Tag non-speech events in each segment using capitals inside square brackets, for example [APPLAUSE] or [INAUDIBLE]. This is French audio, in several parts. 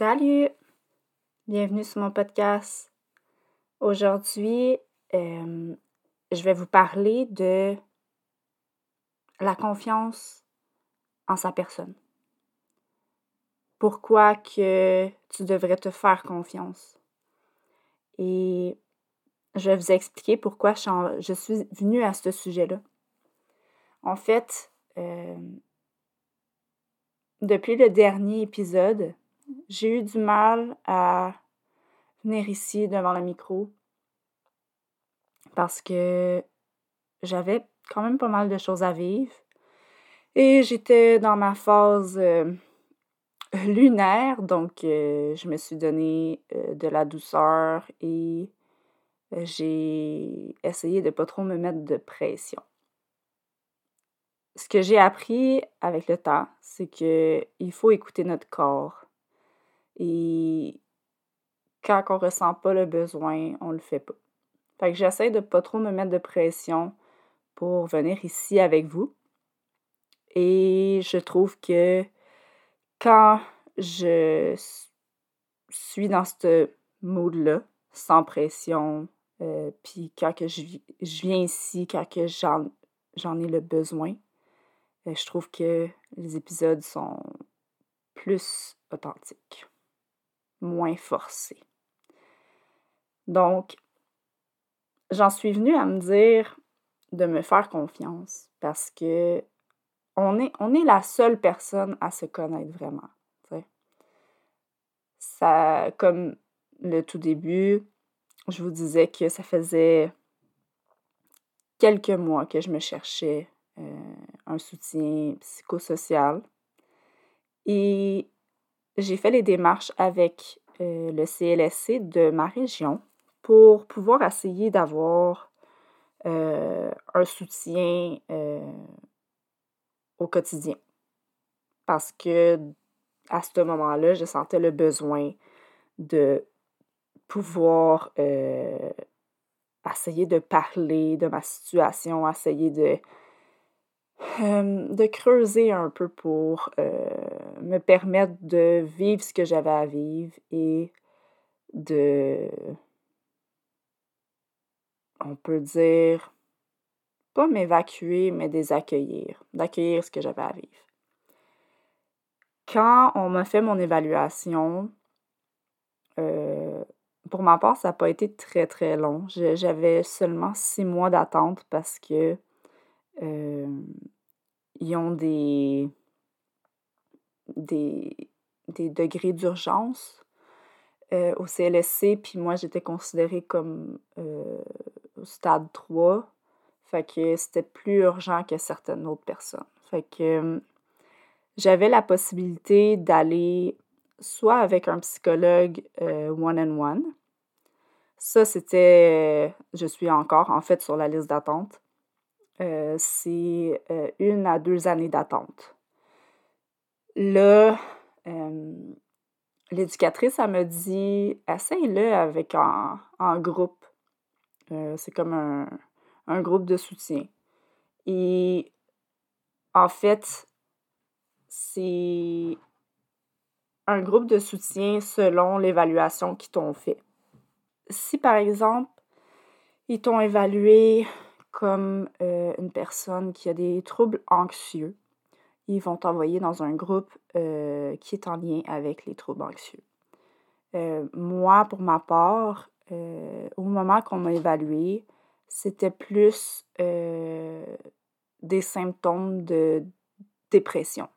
Salut! Bienvenue sur mon podcast. Aujourd'hui, euh, je vais vous parler de la confiance en sa personne. Pourquoi que tu devrais te faire confiance? Et je vais vous expliquer pourquoi je suis venue à ce sujet-là. En fait, euh, depuis le dernier épisode, j'ai eu du mal à venir ici devant le micro parce que j'avais quand même pas mal de choses à vivre et j'étais dans ma phase euh, [LAUGHS] lunaire, donc euh, je me suis donné euh, de la douceur et j'ai essayé de pas trop me mettre de pression. Ce que j'ai appris avec le temps, c'est qu'il faut écouter notre corps et quand on ressent pas le besoin, on le fait pas. Fait que j'essaie de pas trop me mettre de pression pour venir ici avec vous. Et je trouve que quand je suis dans ce mood-là, sans pression, euh, puis quand que je, viens ici, quand que j'en ai le besoin, euh, je trouve que les épisodes sont plus authentiques moins forcé. Donc, j'en suis venue à me dire de me faire confiance parce que on est, la seule personne à se connaître vraiment. Ça, comme le tout début, je vous disais que ça faisait quelques mois que je me cherchais euh, un soutien psychosocial. Et j'ai fait les démarches avec euh, le CLSC de ma région pour pouvoir essayer d'avoir euh, un soutien euh, au quotidien. Parce que à ce moment-là, je sentais le besoin de pouvoir essayer de parler de ma situation, essayer de de creuser un peu pour me permettre de vivre ce que j'avais à vivre et de, on peut dire, pas m'évacuer, mais désaccueillir, d'accueillir ce que j'avais à vivre. Quand on m'a fait mon évaluation, pour ma part, ça n'a pas été très très long. J'avais seulement six mois d'attente parce que ils ont des, des, degrés d'urgence euh, au CLSC, puis moi j'étais considérée comme euh, au stade 3. Fait que c'était plus urgent que certaines autres personnes. Fait que euh, j'avais la possibilité d'aller soit avec un psychologue one-on-one. Ça, c'était, je suis encore en fait sur la liste d'attente. Euh, c'est euh, une à deux années d'attente. Là, euh, l'éducatrice, elle me dit essaye-le avec un, groupe. c'est comme un, un, groupe de soutien. Et en fait, c'est un groupe de soutien selon l'évaluation qu'ils t'ont fait. Si par exemple, ils t'ont évalué comme euh, une personne qui a des troubles anxieux, ils vont t'envoyer dans un groupe euh, qui est en lien avec les troubles anxieux. Euh, moi, pour ma part, au moment qu'on m'a évalué, c'était plus des symptômes de dépression.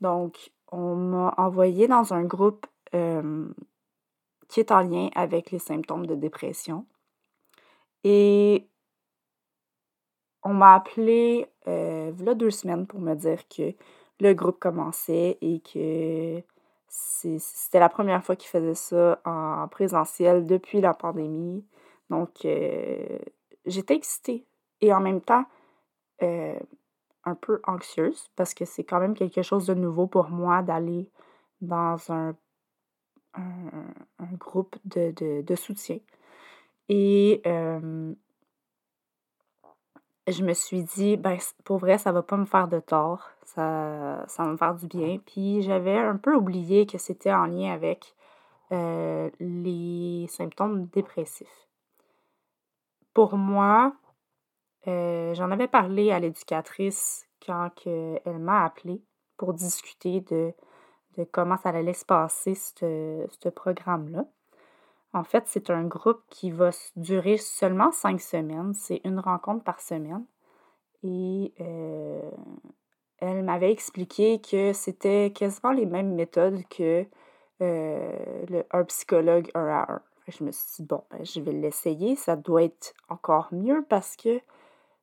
Donc, on m'a envoyé dans un groupe qui est en lien avec les symptômes de dépression. Et on m'a appelé euh, deux semaines pour me dire que le groupe commençait et que c'était la première fois qu'ils faisaient ça en présentiel depuis la pandémie. Donc, euh, j'étais excitée et en même temps euh, un peu anxieuse parce que c'est quand même quelque chose de nouveau pour moi d'aller dans un, groupe de, de, soutien. Et je me suis dit, ben, pour vrai, ça va pas me faire de tort. Ça, ça va me faire du bien. Puis j'avais un peu oublié que c'était en lien avec euh, les symptômes dépressifs. Pour moi, euh, j'en avais parlé à l'éducatrice quand elle m'a appelé pour discuter de, de comment ça allait se passer, ce programme-là. En fait, c'est un groupe qui va durer seulement cinq semaines. C'est une rencontre par semaine. Et euh, elle m'avait expliqué que c'était quasiment les mêmes méthodes que euh, le, un psychologue un à un. Je me suis dit, bon, ben, je vais l'essayer. Ça doit être encore mieux parce que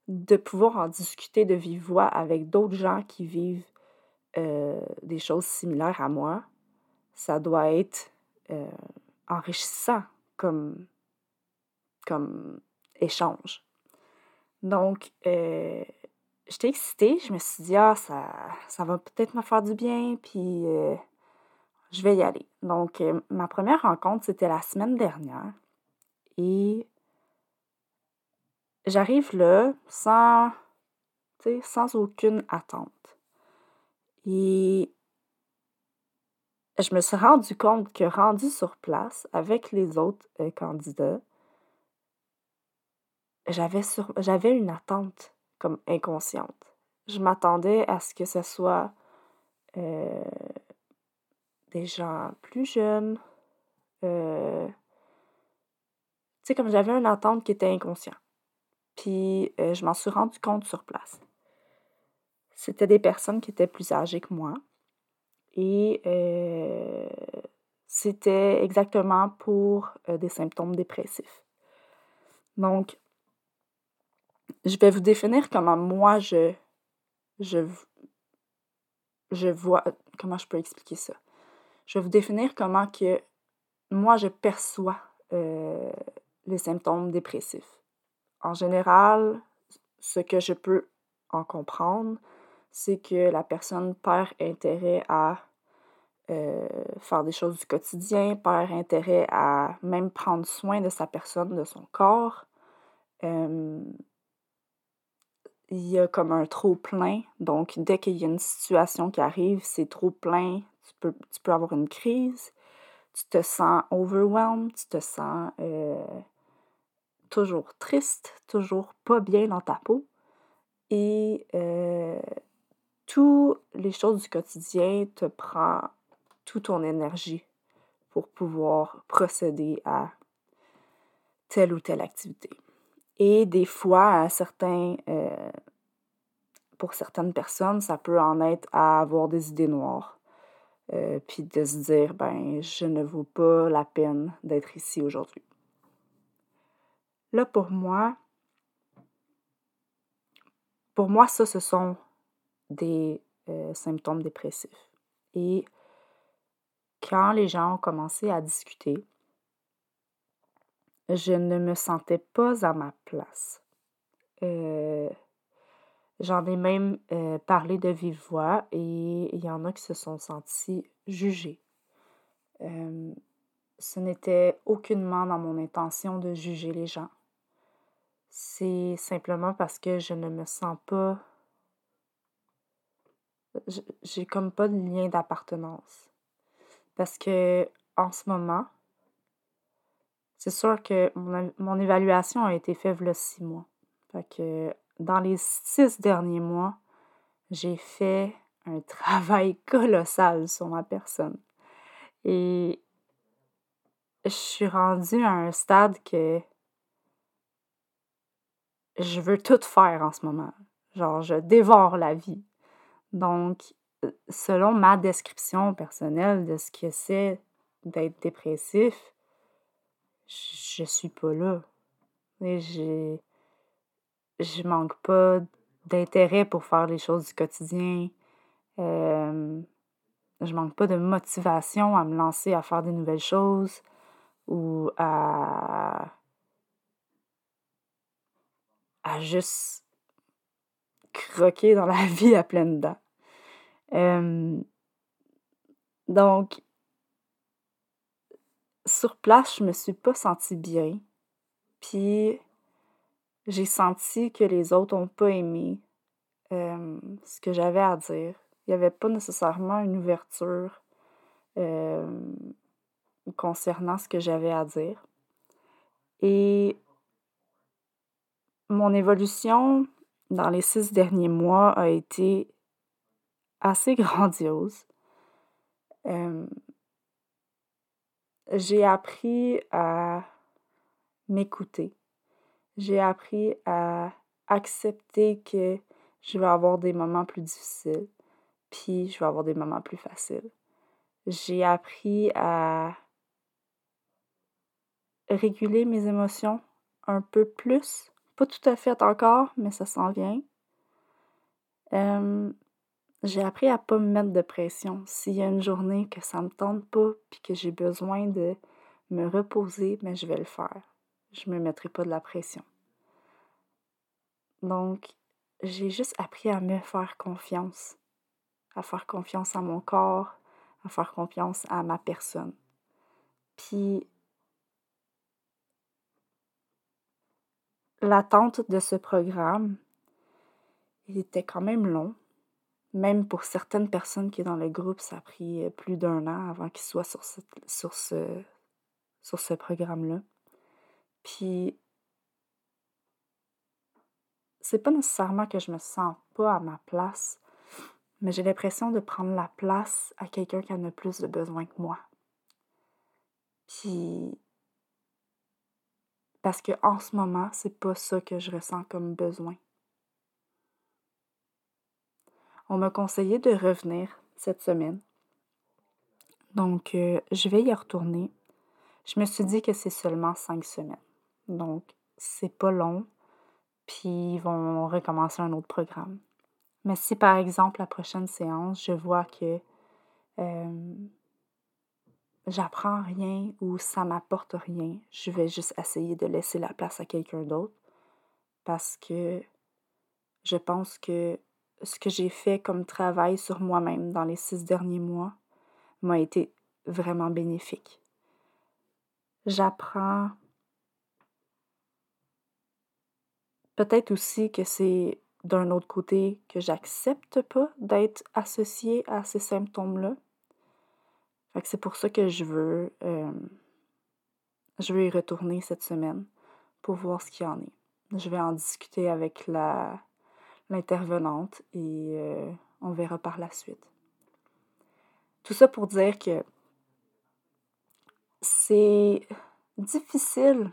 de pouvoir en discuter de vive voix avec d'autres gens qui vivent euh, des choses similaires à moi, ça doit être enrichissant comme, comme échange. Donc, euh, j'étais excitée. Je me suis dit, ah, ça, va peut-être me faire du bien, puis euh, je vais y aller. Donc, euh, ma première rencontre, c'était la semaine dernière. Et j'arrive là sans, sans aucune attente. Et je me suis rendu compte que rendu sur place avec les autres euh, candidats, j'avais, j'avais une attente comme inconsciente. Je m'attendais à ce que ce soit euh, des gens plus jeunes. Euh, tu sais, comme j'avais une attente qui était inconsciente. Puis je m'en suis rendu compte sur place. C'était des personnes qui étaient plus âgées que moi. Et euh, c'était exactement pour euh, des symptômes dépressifs. Donc, je vais vous définir comment moi je, je, je vois, comment je peux expliquer ça. Je vais vous définir comment que moi je perçois euh, les symptômes dépressifs. En général, ce que je peux en comprendre, c'est que la personne perd intérêt à euh, faire des choses du quotidien, perd intérêt à même prendre soin de sa personne, de son corps. il y a comme un trop plein. Donc, dès qu'il y a une situation qui arrive, c'est trop plein, tu peux, tu peux avoir une crise. Tu te sens overwhelmed, tu te sens euh, toujours triste, toujours pas bien dans ta peau. Et euh, toutes les choses du quotidien te prend toute ton énergie pour pouvoir procéder à telle ou telle activité. Et des fois, certains, euh, pour certaines personnes, ça peut en être à avoir des idées noires. Euh, puis de se dire, ben, je ne vaux pas la peine d'être ici aujourd'hui. Là, pour moi, pour moi, ça, ce sont des euh, symptômes dépressifs. Et quand les gens ont commencé à discuter, je ne me sentais pas à ma place. Euh, j'en ai même euh, parlé de vive voix et il y en a qui se sont sentis jugés. ce n'était aucunement dans mon intention de juger les gens. C'est simplement parce que je ne me sens pas j'ai comme pas de lien d'appartenance. Parce que en ce moment, c'est sûr que mon, évaluation a été faite a six mois. Fait que dans les six derniers mois, j'ai fait un [LAUGHS] travail colossal sur ma personne. Et je suis rendue à un stade que je veux tout faire en ce moment. Genre, je dévore la vie. Donc, selon ma description personnelle de ce que c'est d'être dépressif, je suis pas là. Et j'ai, je manque pas d'intérêt pour faire les choses du quotidien. Euh, je manque pas de motivation à me lancer à faire des nouvelles choses ou à, à juste croquer dans la [LAUGHS] vie à pleines dents. Donc, sur place, je me suis pas sentie bien. Puis, j'ai senti que les autres n'ont pas aimé ce que j'avais à dire. Il n'y avait pas nécessairement une ouverture concernant ce que j'avais à dire. Et mon évolution dans les six derniers mois a été assez [LAUGHS] grandiose. J'ai appris à m'écouter. J'ai appris à accepter que je vais avoir des moments plus difficiles, puis je vais avoir des moments plus faciles. J'ai appris à réguler mes émotions un peu plus. Pas tout à fait encore, mais ça s'en vient. J'ai appris à pas me mettre de pression. S'il y a une journée que ça me tente pas, puis que j'ai besoin de me reposer, mais ben, je vais le faire. Je me mettrai pas de la pression. Donc, j'ai juste appris à me faire confiance, à faire confiance à mon corps, à faire confiance à ma personne. Puis, l'attente de ce programme, il était quand même long. Même pour certaines personnes qui sont dans le groupe, ça a pris euh, plus d'un an avant qu'ils soient sur, ce programme-là. Puis, c'est pas nécessairement que je me sens pas à ma place, mais j'ai l'impression de prendre la place à quelqu'un qui en a plus de besoin que moi. Puis, parce que en ce moment, c'est pas ça que je ressens comme besoin. On m'a conseillé de revenir cette semaine. Donc, euh, je vais y retourner. Je me suis dit que c'est seulement cinq semaines. Donc, c'est pas long. Puis, ils vont recommencer un autre programme. Mais si, par exemple, la prochaine séance, je vois que euh, j'apprends rien ou ça m'apporte rien, je vais juste essayer de laisser la place à quelqu'un d'autre parce que je pense que ce que j'ai fait comme travail sur moi-même dans les six derniers mois m'a été vraiment bénéfique. J'apprends peut-être aussi que c'est d'un autre côté que j'accepte pas d'être associée à ces symptômes-là c'est pour ça que je veux, euh, je veux y retourner cette semaine pour voir ce qu'il y en est. Je vais en discuter avec la, l'intervenante et euh, on verra par la suite. Tout ça pour dire que c'est difficile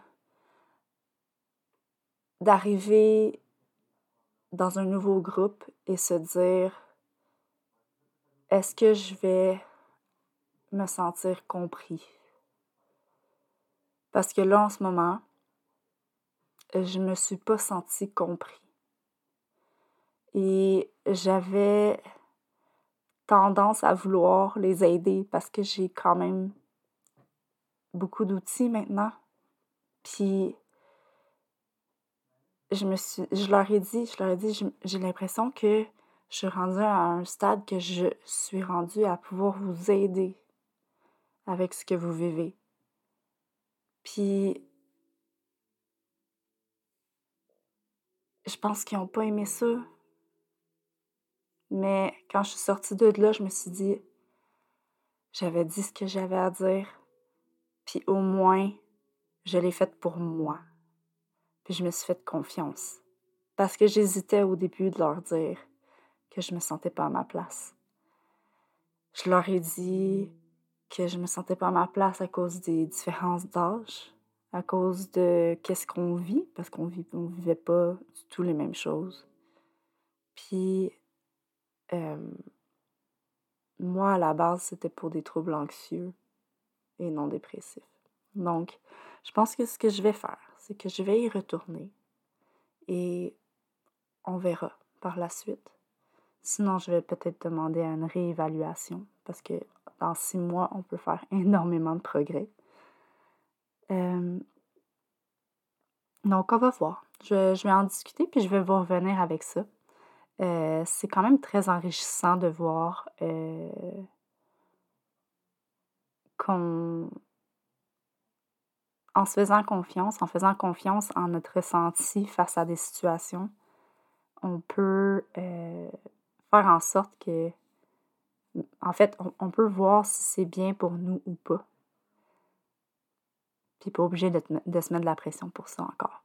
d'arriver dans un nouveau groupe et se dire est-ce que je vais me sentir compris? Parce que là, en ce moment, je me suis pas senti compris. Et j'avais tendance à vouloir les aider parce que j'ai quand même beaucoup d'outils maintenant. Puis je me suis je leur ai dit, je leur ai dit j'ai l'impression que je suis rendue à un stade que je suis rendue à pouvoir vous aider avec ce que vous vivez. Puis, je pense qu'ils n'ont pas aimé ça. Mais quand je suis sortie de là, je me suis dit, j'avais dit ce que j'avais à dire, puis au moins, je l'ai fait pour moi. Puis je me suis fait confiance. Parce que j'hésitais au début de leur dire que je me sentais pas à ma place. Je leur ai dit que je me sentais pas à ma place à cause des différences d'âge, à cause de qu'est-ce qu'on vit, parce qu'on vit, on vivait pas du tout les mêmes choses. Puis, moi, à la base, c'était pour des troubles anxieux et non dépressifs. Donc, je pense que ce que je vais faire, c'est que je vais y retourner et on verra par la suite. Sinon, je vais peut-être demander à une réévaluation parce que dans six mois, on peut faire [LAUGHS] énormément de progrès. Donc, on va voir. Je, vais en discuter puis je vais vous revenir avec ça. Euh, c'est quand même très enrichissant de voir euh, qu'on en se faisant confiance, en faisant confiance en notre ressenti face à des situations, on peut euh, faire en sorte que, en fait, on, peut voir si c'est bien pour nous ou pas. Puis pas obligé de, de se mettre de la pression pour ça encore.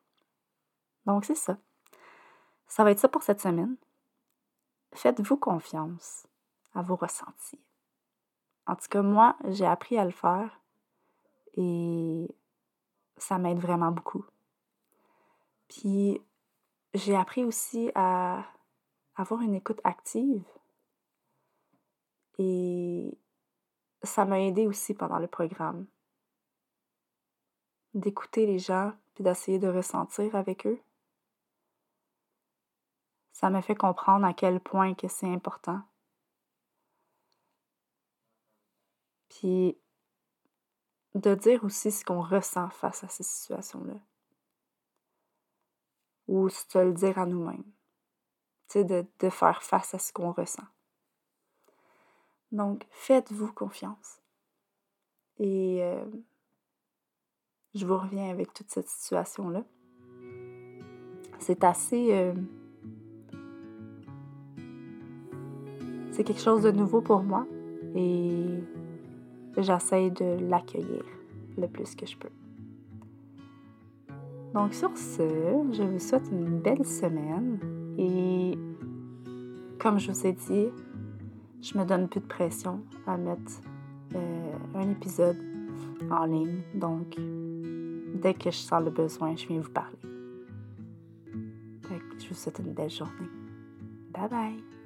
Donc, c'est ça. Ça va être ça pour cette semaine. Faites-vous confiance à vos ressentis. En tout cas, moi, j'ai appris à le faire et ça m'aide vraiment beaucoup. Puis j'ai appris aussi à avoir une écoute active et ça m'a aidé aussi pendant le programme d'écouter les gens puis d'essayer de ressentir avec eux. Ça m'a fait comprendre à quel point que c'est important. Puis de dire aussi ce qu'on ressent face à ces situations-là. Ou se le dire à nous-mêmes. Tu sais, de, faire face à ce qu'on ressent. Donc, faites-vous confiance. Et euh, je vous reviens avec toute cette situation-là. C'est assez... Euh, c'est quelque chose de nouveau pour moi. Et j'essaie de l'accueillir le plus que je peux. Donc sur ce, je vous souhaite une belle semaine et comme je vous ai dit, je me donne plus de pression à mettre euh, un épisode en ligne. Donc dès que je sens le besoin, je viens vous parler. je vous souhaite une belle journée. Bye bye!